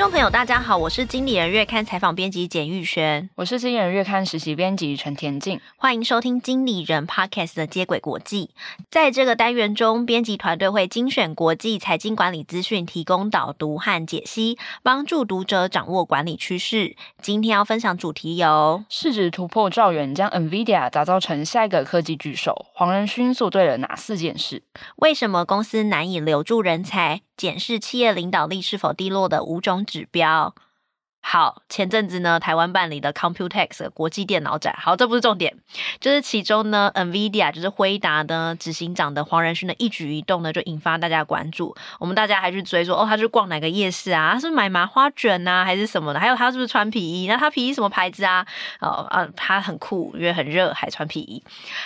众朋友，大家好，我是经理人月刊采访编辑简玉璇，我是经理人月刊实习编辑陈田静，欢迎收听经理人 Podcast 的接轨国际。在这个单元中，编辑团队会精选国际财经管理资讯，提供导读和解析，帮助读者掌握管理趋势。今天要分享主题有：市值突破兆元，将 NVIDIA 打造成下一个科技巨兽。黄仁勋做对了哪四件事？为什么公司难以留住人才？检视企业领导力是否低落的五种指标。好，前阵子呢，台湾办理的 Computex 国际电脑展，好，这不是重点，就是其中呢，NVIDIA 就是辉达呢执行长的黄仁勋的一举一动呢，就引发大家关注。我们大家还去追说，哦，他去逛哪个夜市啊？他是买麻花卷呐，还是什么的？还有他是不是穿皮衣？那他皮衣什么牌子啊？哦啊，他很酷，因为很热，还穿皮衣。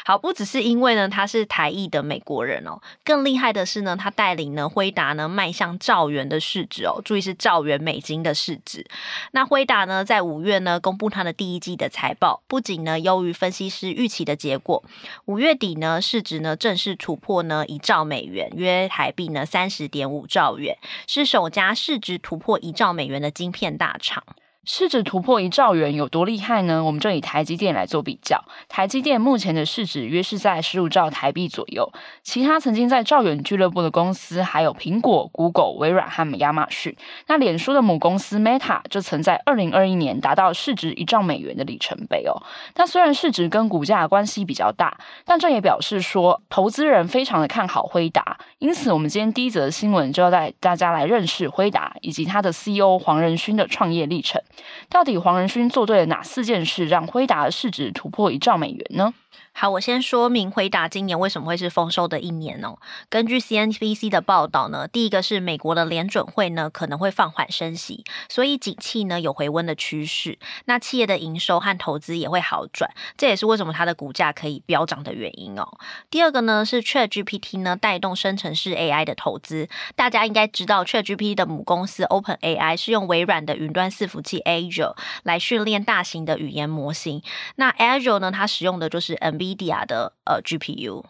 好，不只是因为呢，他是台裔的美国人哦，更厉害的是呢，他带领呢辉达呢迈向兆元的市值哦，注意是兆元美金的市值。那辉达呢，在五月呢公布它的第一季的财报，不仅呢优于分析师预期的结果，五月底呢市值呢正式突破呢一兆美元，约台币呢三十点五兆元，是首家市值突破一兆美元的晶片大厂。市值突破一兆元有多厉害呢？我们就以台积电来做比较。台积电目前的市值约是在十五兆台币左右。其他曾经在兆元俱乐部的公司还有苹果、Google、微软和亚马逊。那脸书的母公司 Meta 就曾在二零二一年达到市值一兆美元的里程碑哦。那虽然市值跟股价关系比较大，但这也表示说投资人非常的看好辉达。因此，我们今天第一则新闻就要带大家来认识辉达以及他的 CEO 黄仁勋的创业历程。到底黄仁勋做对了哪四件事，让辉达的市值突破一兆美元呢？好，我先说明回答今年为什么会是丰收的一年哦。根据 CNBC 的报道呢，第一个是美国的联准会呢可能会放缓升息，所以景气呢有回温的趋势。那企业的营收和投资也会好转，这也是为什么它的股价可以飙涨的原因哦。第二个呢是 ChatGPT 呢带动生成式 AI 的投资，大家应该知道 ChatGPT 的母公司 OpenAI 是用微软的云端伺服器 Azure 来训练大型的语言模型。那 Azure 呢，它使用的就是 NVIDIA 的呃 GPU。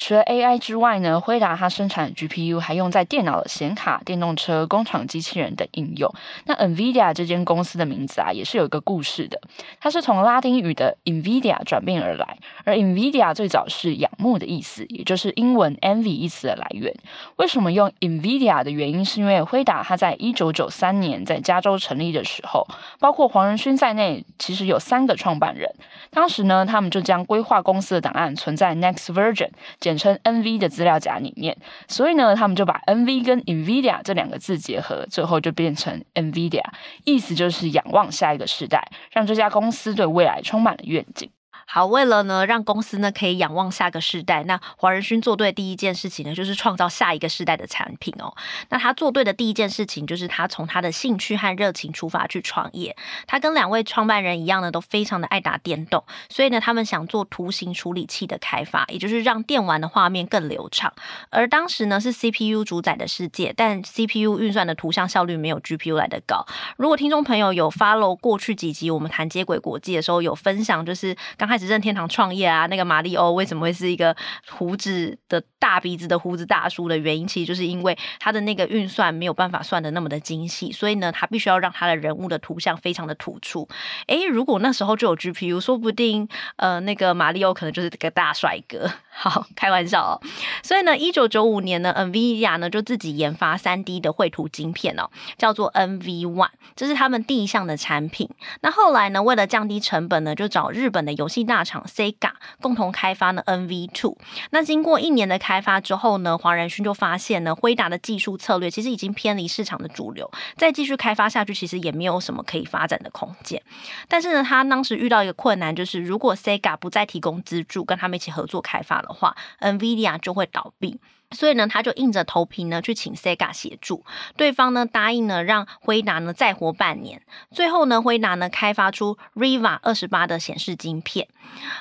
除了 AI 之外呢，辉达它生产 GPU 还用在电脑的显卡、电动车、工厂机器人等应用。那 NVIDIA 这间公司的名字啊，也是有一个故事的。它是从拉丁语的 Nvidia 转变而来，而 Nvidia 最早是仰慕的意思，也就是英文 envy 意思的来源。为什么用 Nvidia 的原因，是因为辉达它在一九九三年在加州成立的时候，包括黄仁勋在内，其实有三个创办人。当时呢，他们就将规划公司的档案存在 Next Version。简称 NV 的资料夹里面，所以呢，他们就把 NV 跟 NVIDIA 这两个字结合，最后就变成 NVIDIA，意思就是仰望下一个时代，让这家公司对未来充满了愿景。好，为了呢让公司呢可以仰望下个世代，那华仁勋做对第一件事情呢，就是创造下一个世代的产品哦。那他做对的第一件事情，就是他从他的兴趣和热情出发去创业。他跟两位创办人一样呢，都非常的爱打电动，所以呢，他们想做图形处理器的开发，也就是让电玩的画面更流畅。而当时呢是 CPU 主宰的世界，但 CPU 运算的图像效率没有 GPU 来得高。如果听众朋友有 follow 过去几集我们谈接轨国际的时候，有分享就是刚开始。任天堂创业啊，那个马里欧为什么会是一个胡子的大鼻子的胡子大叔的原因，其实就是因为他的那个运算没有办法算得那么的精细，所以呢，他必须要让他的人物的图像非常的突出。诶，如果那时候就有 GPU，说不定呃，那个马里欧可能就是个大帅哥。好，开玩笑哦。所以呢，一九九五年呢，NVIDIA 呢就自己研发三 D 的绘图晶片哦，叫做 NV One，这是他们第一项的产品。那后来呢，为了降低成本呢，就找日本的游戏大厂 Sega 共同开发呢 NV Two。那经过一年的开发之后呢，黄仁勋就发现呢，辉达的技术策略其实已经偏离市场的主流，再继续开发下去，其实也没有什么可以发展的空间。但是呢，他当时遇到一个困难，就是如果 Sega 不再提供资助，跟他们一起合作开发了的话，NVIDIA 就会倒闭。所以呢，他就硬着头皮呢去请 Sega 协助，对方呢答应呢让辉达呢再活半年。最后呢，辉达呢开发出 Riva 二十八的显示晶片。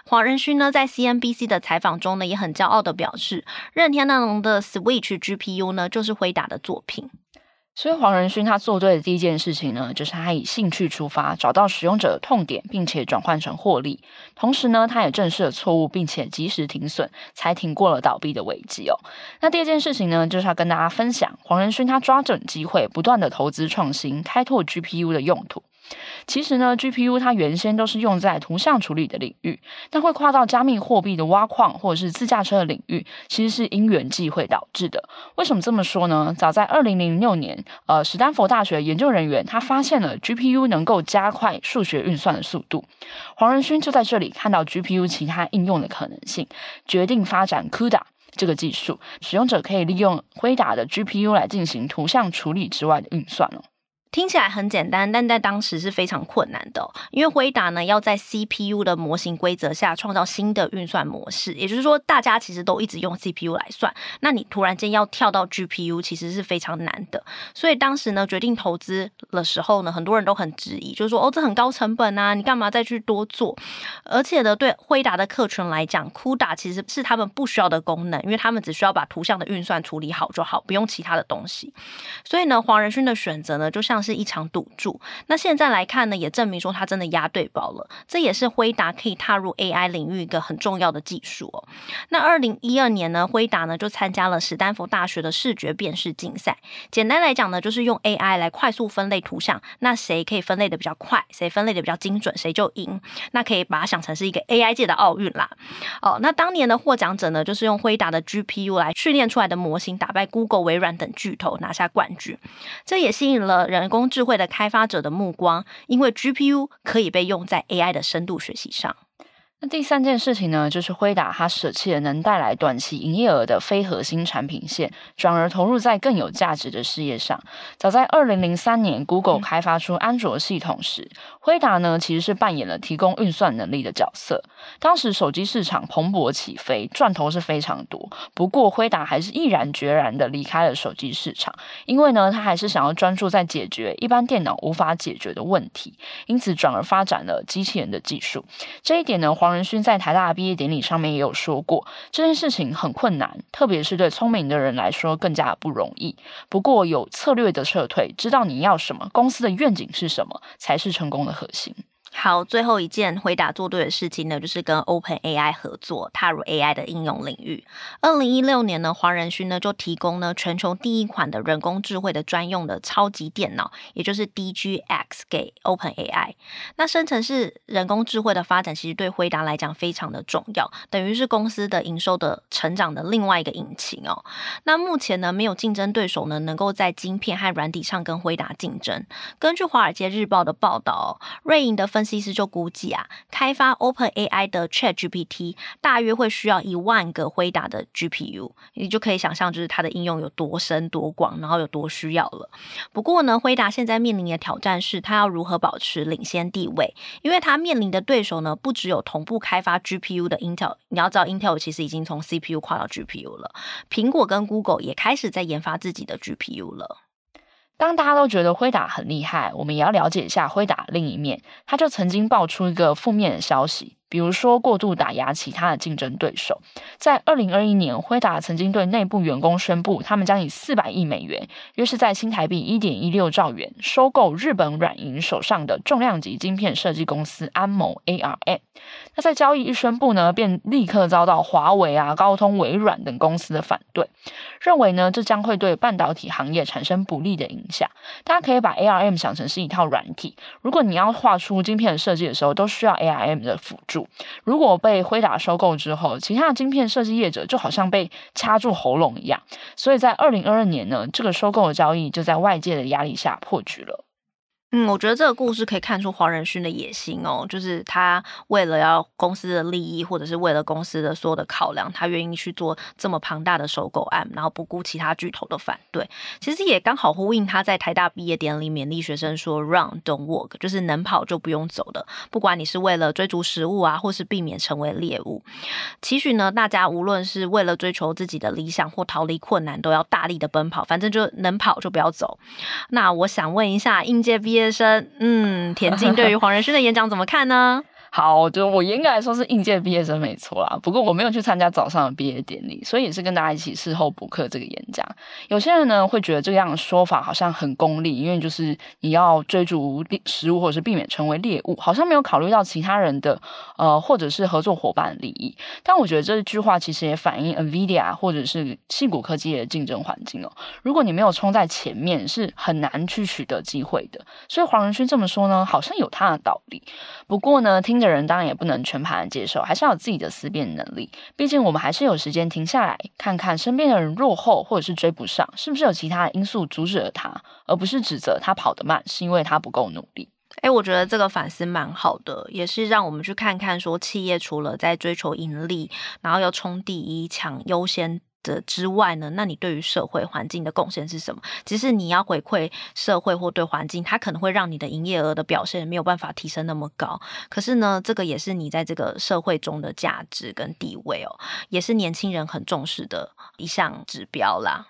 黄仁勋呢在 CNBC 的采访中呢也很骄傲的表示，任天堂的 Switch GPU 呢就是辉达的作品。所以黄仁勋他做对的第一件事情呢，就是他以兴趣出发，找到使用者的痛点，并且转换成获利。同时呢，他也正视了错误，并且及时停损，才挺过了倒闭的危机哦。那第二件事情呢，就是要跟大家分享黄仁勋他抓准机会，不断的投资创新，开拓 GPU 的用途。其实呢，GPU 它原先都是用在图像处理的领域，但会跨到加密货币的挖矿或者是自驾车的领域，其实是因缘际会导致的。为什么这么说呢？早在二零零六年，呃，史丹佛大学研究人员他发现了 GPU 能够加快数学运算的速度，黄仁勋就在这里看到 GPU 其他应用的可能性，决定发展 CUDA 这个技术，使用者可以利用辉达的 GPU 来进行图像处理之外的运算哦。听起来很简单，但在当时是非常困难的，因为辉达呢要在 CPU 的模型规则下创造新的运算模式，也就是说，大家其实都一直用 CPU 来算，那你突然间要跳到 GPU，其实是非常难的。所以当时呢，决定投资的时候呢，很多人都很质疑，就是说，哦，这很高成本啊，你干嘛再去多做？而且呢，对辉达的客群来讲，CUDA 其实是他们不需要的功能，因为他们只需要把图像的运算处理好就好，不用其他的东西。所以呢，黄仁勋的选择呢，就像。是一场赌注。那现在来看呢，也证明说他真的押对宝了。这也是辉达可以踏入 AI 领域一个很重要的技术哦。那二零一二年呢，辉达呢就参加了史丹佛大学的视觉辨识竞赛。简单来讲呢，就是用 AI 来快速分类图像。那谁可以分类的比较快，谁分类的比较精准，谁就赢。那可以把它想成是一个 AI 界的奥运啦。哦，那当年的获奖者呢，就是用辉达的 GPU 来训练出来的模型，打败 Google、微软等巨头，拿下冠军。这也吸引了人。人工智慧的开发者的目光，因为 GPU 可以被用在 AI 的深度学习上。那第三件事情呢，就是辉达它舍弃了能带来短期营业额的非核心产品线，转而投入在更有价值的事业上。早在二零零三年，Google 开发出安卓系统时，辉达呢其实是扮演了提供运算能力的角色。当时手机市场蓬勃起飞，赚头是非常多。不过辉达还是毅然决然的离开了手机市场，因为呢，他还是想要专注在解决一般电脑无法解决的问题，因此转而发展了机器人的技术。这一点呢，黄仁勋在台大毕业典礼上面也有说过，这件事情很困难，特别是对聪明的人来说更加不容易。不过有策略的撤退，知道你要什么，公司的愿景是什么，才是成功的核心。好，最后一件辉达做对的事情呢，就是跟 OpenAI 合作，踏入 AI 的应用领域。二零一六年呢，黄仁勋呢就提供呢全球第一款的人工智慧的专用的超级电脑，也就是 DGX 给 OpenAI。那生成式人工智慧的发展，其实对辉达来讲非常的重要，等于是公司的营收的成长的另外一个引擎哦。那目前呢，没有竞争对手呢能够在晶片和软体上跟辉达竞争。根据《华尔街日报》的报道，瑞银的分析师就估计啊，开发 OpenAI 的 ChatGPT 大约会需要一万个辉达的 GPU，你就可以想象，就是它的应用有多深多广，然后有多需要了。不过呢，辉达现在面临的挑战是，它要如何保持领先地位，因为它面临的对手呢，不只有同步开发 GPU 的 Intel，你要知道 Intel 其实已经从 CPU 跨到 GPU 了，苹果跟 Google 也开始在研发自己的 GPU 了。当大家都觉得辉达很厉害，我们也要了解一下辉达另一面。他就曾经爆出一个负面的消息。比如说，过度打压其他的竞争对手。在二零二一年，辉达曾经对内部员工宣布，他们将以四百亿美元，约是在新台币一点一六兆元，收购日本软银手上的重量级晶片设计公司安谋 （ARM）。那在交易一宣布呢，便立刻遭到华为啊、高通、微软等公司的反对，认为呢，这将会对半导体行业产生不利的影响。大家可以把 ARM 想成是一套软体，如果你要画出晶片的设计的时候，都需要 ARM 的辅助。如果被辉达收购之后，其他的晶片设计业者就好像被掐住喉咙一样，所以在二零二二年呢，这个收购的交易就在外界的压力下破局了。嗯，我觉得这个故事可以看出黄仁勋的野心哦，就是他为了要公司的利益，或者是为了公司的所有的考量，他愿意去做这么庞大的收购案，然后不顾其他巨头的反对。其实也刚好呼应他在台大毕业典礼勉励学生说 “Run, don't walk”，就是能跑就不用走的。不管你是为了追逐食物啊，或是避免成为猎物，期许呢，大家无论是为了追求自己的理想或逃离困难，都要大力的奔跑，反正就能跑就不要走。那我想问一下，应届毕业生，嗯，田径对于黄仁勋的演讲怎么看呢？好，就我严格来说是应届毕业生没错啦。不过我没有去参加早上的毕业典礼，所以也是跟大家一起事后补课这个演讲。有些人呢会觉得这样的说法好像很功利，因为就是你要追逐食物或者是避免成为猎物，好像没有考虑到其他人的呃或者是合作伙伴利益。但我觉得这句话其实也反映 NVIDIA 或者是矽谷科技的竞争环境哦。如果你没有冲在前面，是很难去取得机会的。所以黄仁勋这么说呢，好像有他的道理。不过呢，听的。人当然也不能全盘接受，还是要有自己的思辨能力。毕竟我们还是有时间停下来看看身边的人落后或者是追不上，是不是有其他的因素阻止了他，而不是指责他跑得慢是因为他不够努力。诶，我觉得这个反思蛮好的，也是让我们去看看说，企业除了在追求盈利，然后要冲第一、抢优先。的之外呢，那你对于社会环境的贡献是什么？其实你要回馈社会或对环境，它可能会让你的营业额的表现没有办法提升那么高。可是呢，这个也是你在这个社会中的价值跟地位哦，也是年轻人很重视的一项指标啦。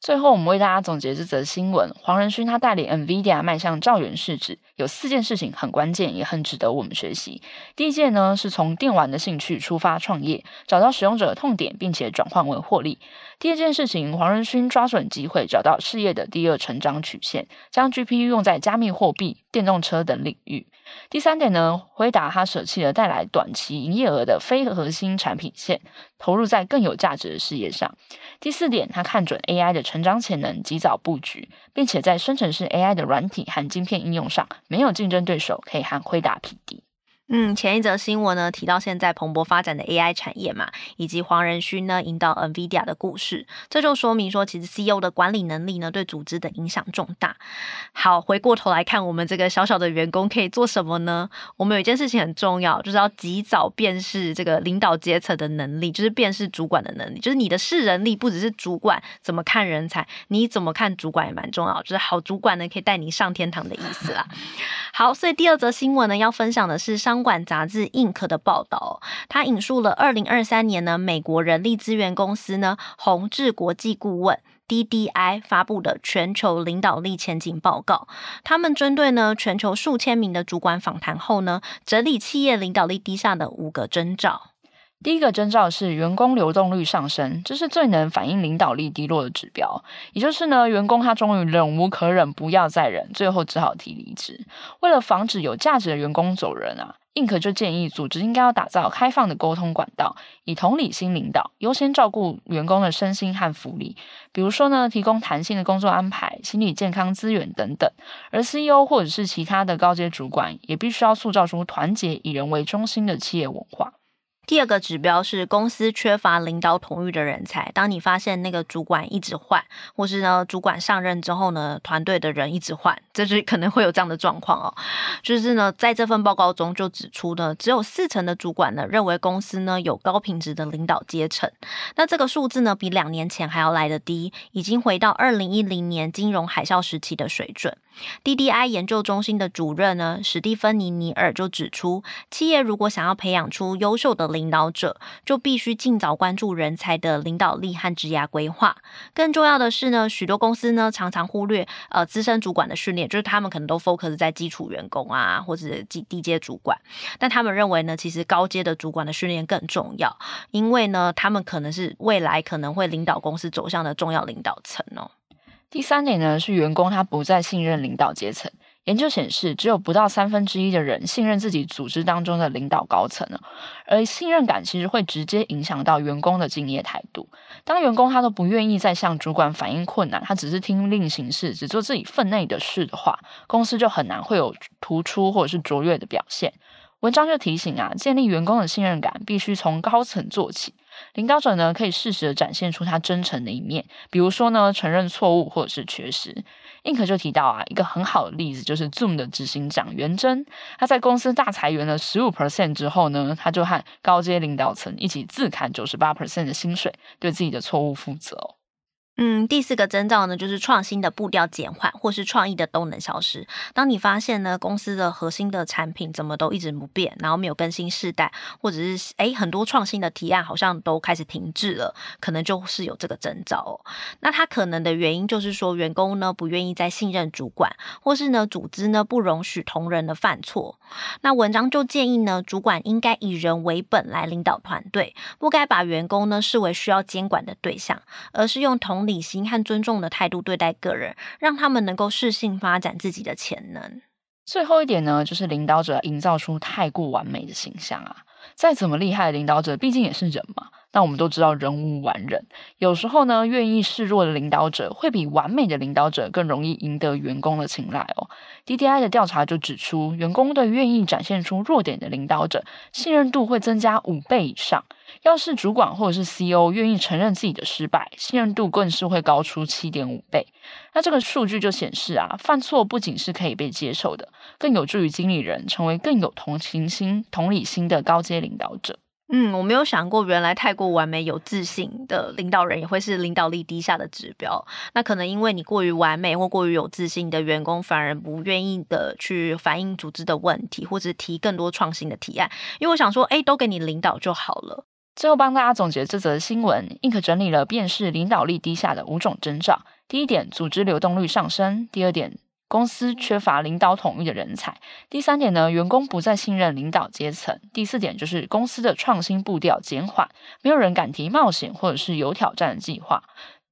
最后，我们为大家总结这则新闻：黄仁勋他带领 NVIDIA 迈向兆元市值，有四件事情很关键，也很值得我们学习。第一件呢，是从电玩的兴趣出发创业，找到使用者的痛点，并且转换为获利。第二件事情，黄仁勋抓准机会，找到事业的第二成长曲线，将 GPU 用在加密货币、电动车等领域。第三点呢，辉达他舍弃了带来短期营业额的非核心产品线，投入在更有价值的事业上。第四点，他看准 AI 的成长潜能，及早布局，并且在生成式 AI 的软体和晶片应用上，没有竞争对手可以和辉达匹敌。嗯，前一则新闻呢，提到现在蓬勃发展的 AI 产业嘛，以及黄仁勋呢引导 NVIDIA 的故事，这就说明说，其实 CEO 的管理能力呢对组织的影响重大。好，回过头来看，我们这个小小的员工可以做什么呢？我们有一件事情很重要，就是要及早辨识这个领导阶层的能力，就是辨识主管的能力，就是你的识人力不只是主管怎么看人才，你怎么看主管也蛮重要，就是好主管呢可以带你上天堂的意思啦。好，所以第二则新闻呢要分享的是商。商管杂志 Inc 的报道，他引述了二零二三年呢，美国人力资源公司呢宏智国际顾问 DDI 发布的全球领导力前景报告。他们针对呢全球数千名的主管访谈后呢，整理企业领导力低下的五个征兆。第一个征兆是员工流动率上升，这是最能反映领导力低落的指标。也就是呢，员工他终于忍无可忍，不要再忍，最后只好提离职。为了防止有价值的员工走人啊，Inc 就建议组织应该要打造开放的沟通管道，以同理心领导，优先照顾员工的身心和福利。比如说呢，提供弹性的工作安排、心理健康资源等等。而 CEO 或者是其他的高阶主管，也必须要塑造出团结、以人为中心的企业文化。第二个指标是公司缺乏领导统御的人才。当你发现那个主管一直换，或是呢主管上任之后呢，团队的人一直换，这是可能会有这样的状况哦。就是呢，在这份报告中就指出呢，只有四成的主管呢认为公司呢有高品质的领导阶层。那这个数字呢比两年前还要来得低，已经回到二零一零年金融海啸时期的水准。DDI 研究中心的主任呢，史蒂芬妮·尼尔就指出，企业如果想要培养出优秀的领导者，就必须尽早关注人才的领导力和职涯规划。更重要的是呢，许多公司呢常常忽略呃资深主管的训练，就是他们可能都 focus 在基础员工啊，或者低低阶主管，但他们认为呢，其实高阶的主管的训练更重要，因为呢，他们可能是未来可能会领导公司走向的重要领导层哦。第三点呢，是员工他不再信任领导阶层。研究显示，只有不到三分之一的人信任自己组织当中的领导高层呢，而信任感其实会直接影响到员工的敬业态度。当员工他都不愿意再向主管反映困难，他只是听令行事，只做自己分内的事的话，公司就很难会有突出或者是卓越的表现。文章就提醒啊，建立员工的信任感必须从高层做起。领导者呢，可以适时的展现出他真诚的一面，比如说呢，承认错误或者是缺失。Inc 就提到啊，一个很好的例子就是 Zoom 的执行长袁征，他在公司大裁员了十五 percent 之后呢，他就和高阶领导层一起自砍九十八 percent 的薪水，对自己的错误负责。嗯，第四个征兆呢，就是创新的步调减缓，或是创意的动能消失。当你发现呢，公司的核心的产品怎么都一直不变，然后没有更新世代，或者是诶很多创新的提案好像都开始停滞了，可能就是有这个征兆哦。那它可能的原因就是说，员工呢不愿意再信任主管，或是呢组织呢不容许同仁的犯错。那文章就建议呢，主管应该以人为本来领导团队，不该把员工呢视为需要监管的对象，而是用同理性和尊重的态度对待个人，让他们能够适性发展自己的潜能。最后一点呢，就是领导者营造出太过完美的形象啊！再怎么厉害的领导者，毕竟也是人嘛。那我们都知道，人无完人，有时候呢，愿意示弱的领导者，会比完美的领导者更容易赢得员工的青睐哦。DDI 的调查就指出，员工对愿意展现出弱点的领导者，信任度会增加五倍以上。要是主管或者是 CEO 愿意承认自己的失败，信任度更是会高出七点五倍。那这个数据就显示啊，犯错不仅是可以被接受的，更有助于经理人成为更有同情心、同理心的高阶领导者。嗯，我没有想过，原来太过完美、有自信的领导人也会是领导力低下的指标。那可能因为你过于完美或过于有自信的员工，反而不愿意的去反映组织的问题，或者提更多创新的提案。因为我想说，哎，都给你领导就好了。最后帮大家总结这则新闻，Ink 整理了辨识领导力低下的五种征兆。第一点，组织流动率上升；第二点，公司缺乏领导统一的人才。第三点呢，员工不再信任领导阶层。第四点就是公司的创新步调减缓，没有人敢提冒险或者是有挑战的计划。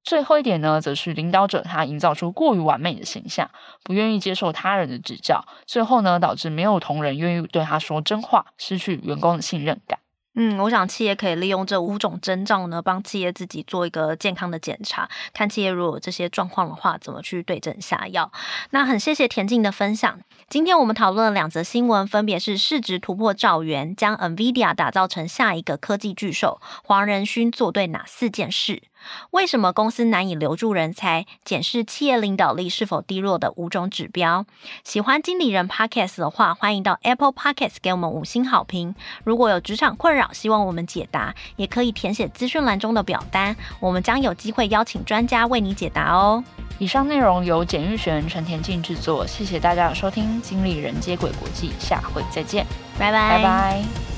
最后一点呢，则是领导者他营造出过于完美的形象，不愿意接受他人的指教，最后呢，导致没有同仁愿意对他说真话，失去员工的信任感。嗯，我想企业可以利用这五种征兆呢，帮企业自己做一个健康的检查，看企业如果有这些状况的话，怎么去对症下药。那很谢谢田静的分享。今天我们讨论了两则新闻，分别是市值突破兆元，将 NVIDIA 打造成下一个科技巨兽，黄仁勋做对哪四件事？为什么公司难以留住人才？检视企业领导力是否低落的五种指标。喜欢经理人 Podcast 的话，欢迎到 Apple Podcast 给我们五星好评。如果有职场困扰，希望我们解答，也可以填写资讯栏中的表单，我们将有机会邀请专家为你解答哦。以上内容由简玉璇、陈田静制作，谢谢大家的收听。经理人接轨国际，下回再见，拜拜，拜拜。